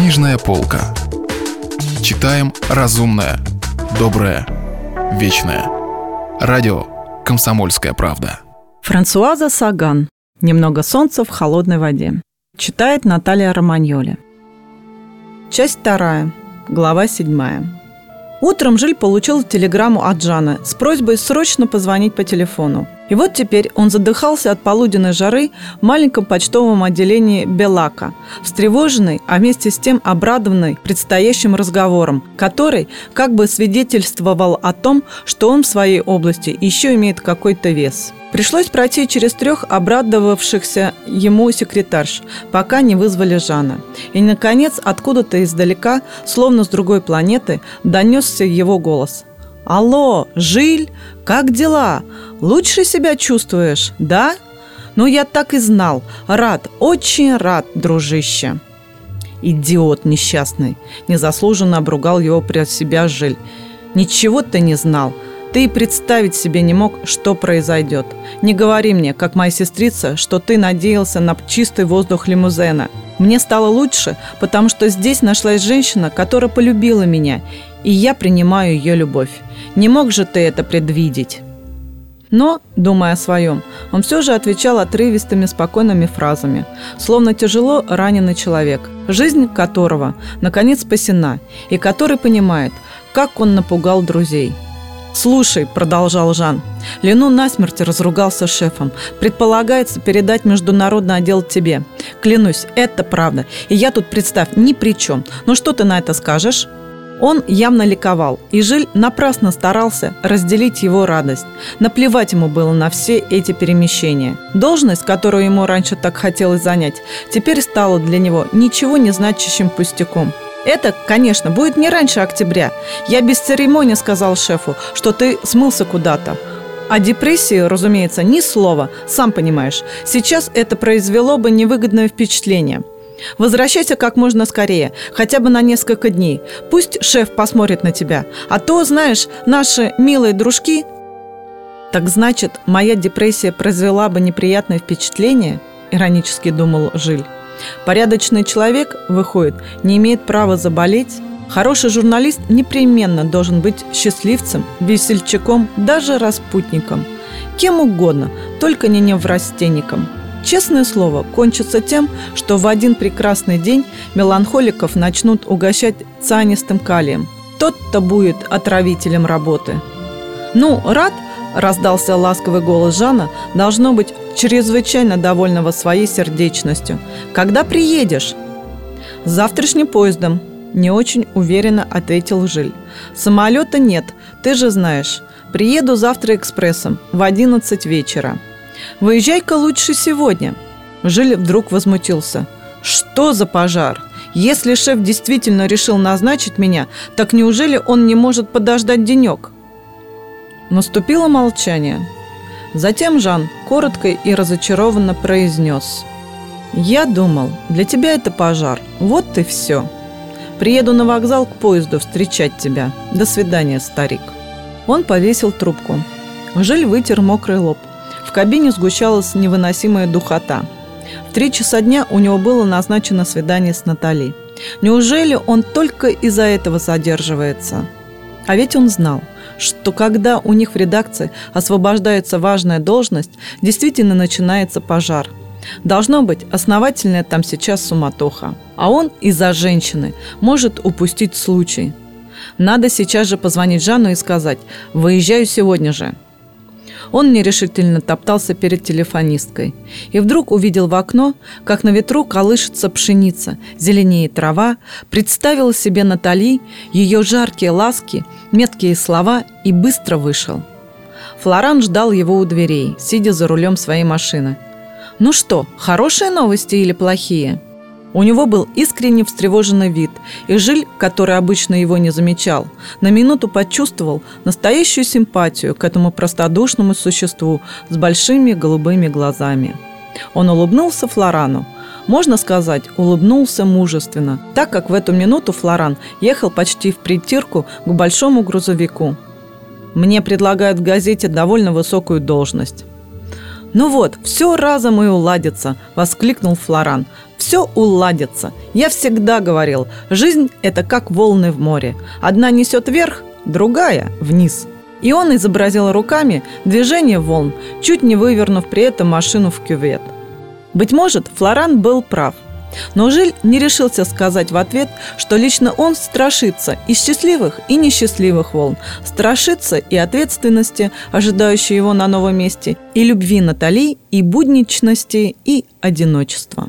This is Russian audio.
Книжная полка. Читаем разумное, доброе, вечное. Радио «Комсомольская правда». Франсуаза Саган. «Немного солнца в холодной воде». Читает Наталья Романьоли. Часть вторая. Глава седьмая. Утром Жиль получил телеграмму от Жана с просьбой срочно позвонить по телефону. И вот теперь он задыхался от полуденной жары в маленьком почтовом отделении Белака, встревоженный, а вместе с тем обрадованный предстоящим разговором, который как бы свидетельствовал о том, что он в своей области еще имеет какой-то вес. Пришлось пройти через трех обрадовавшихся ему секретарш, пока не вызвали Жана. И, наконец, откуда-то издалека, словно с другой планеты, донесся его голос. «Алло, Жиль, как дела? Лучше себя чувствуешь, да?» «Ну, я так и знал. Рад, очень рад, дружище». «Идиот несчастный!» Незаслуженно обругал его при себя Жиль. «Ничего ты не знал. Ты и представить себе не мог, что произойдет. Не говори мне, как моя сестрица, что ты надеялся на чистый воздух лимузена. Мне стало лучше, потому что здесь нашлась женщина, которая полюбила меня, и я принимаю ее любовь. Не мог же ты это предвидеть?» Но, думая о своем, он все же отвечал отрывистыми, спокойными фразами, словно тяжело раненый человек, жизнь которого, наконец, спасена, и который понимает, как он напугал друзей – «Слушай», – продолжал Жан, – «Лену насмерть разругался с шефом. Предполагается передать международный отдел тебе. Клянусь, это правда. И я тут, представь, ни при чем. Ну что ты на это скажешь?» Он явно ликовал, и Жиль напрасно старался разделить его радость. Наплевать ему было на все эти перемещения. Должность, которую ему раньше так хотелось занять, теперь стала для него ничего не значащим пустяком – это, конечно, будет не раньше октября. Я без церемонии сказал шефу, что ты смылся куда-то. О депрессии, разумеется, ни слова, сам понимаешь. Сейчас это произвело бы невыгодное впечатление. Возвращайся как можно скорее, хотя бы на несколько дней. Пусть шеф посмотрит на тебя. А то, знаешь, наши милые дружки... Так значит, моя депрессия произвела бы неприятное впечатление? Иронически думал Жиль. Порядочный человек, выходит, не имеет права заболеть. Хороший журналист непременно должен быть счастливцем, весельчаком, даже распутником. Кем угодно, только не неврастенником. Честное слово, кончится тем, что в один прекрасный день меланхоликов начнут угощать цианистым калием. Тот-то будет отравителем работы. Ну, рад – раздался ласковый голос Жана, должно быть чрезвычайно довольного своей сердечностью. «Когда приедешь?» «С завтрашним поездом», – не очень уверенно ответил Жиль. «Самолета нет, ты же знаешь. Приеду завтра экспрессом в 11 вечера». «Выезжай-ка лучше сегодня». Жиль вдруг возмутился. «Что за пожар?» Если шеф действительно решил назначить меня, так неужели он не может подождать денек? Наступило молчание. Затем Жан коротко и разочарованно произнес. «Я думал, для тебя это пожар. Вот и все. Приеду на вокзал к поезду встречать тебя. До свидания, старик». Он повесил трубку. Жиль вытер мокрый лоб. В кабине сгущалась невыносимая духота. В три часа дня у него было назначено свидание с Натали. Неужели он только из-за этого задерживается? А ведь он знал – что когда у них в редакции освобождается важная должность, действительно начинается пожар. Должно быть, основательная там сейчас суматоха. А он из-за женщины может упустить случай. Надо сейчас же позвонить Жанну и сказать «Выезжаю сегодня же». Он нерешительно топтался перед телефонисткой и вдруг увидел в окно, как на ветру колышется пшеница, зеленеет трава, представил себе Натали, ее жаркие ласки, меткие слова и быстро вышел. Флоран ждал его у дверей, сидя за рулем своей машины. «Ну что, хорошие новости или плохие?» У него был искренне встревоженный вид, и Жиль, который обычно его не замечал, на минуту почувствовал настоящую симпатию к этому простодушному существу с большими голубыми глазами. Он улыбнулся Флорану. Можно сказать, улыбнулся мужественно, так как в эту минуту Флоран ехал почти в притирку к большому грузовику. «Мне предлагают в газете довольно высокую должность». «Ну вот, все разом и уладится!» – воскликнул Флоран. Все уладится. Я всегда говорил, жизнь – это как волны в море. Одна несет вверх, другая – вниз. И он изобразил руками движение волн, чуть не вывернув при этом машину в кювет. Быть может, Флоран был прав – но Жиль не решился сказать в ответ, что лично он страшится и счастливых, и несчастливых волн, страшится и ответственности, ожидающей его на новом месте, и любви Натали, и будничности, и одиночества.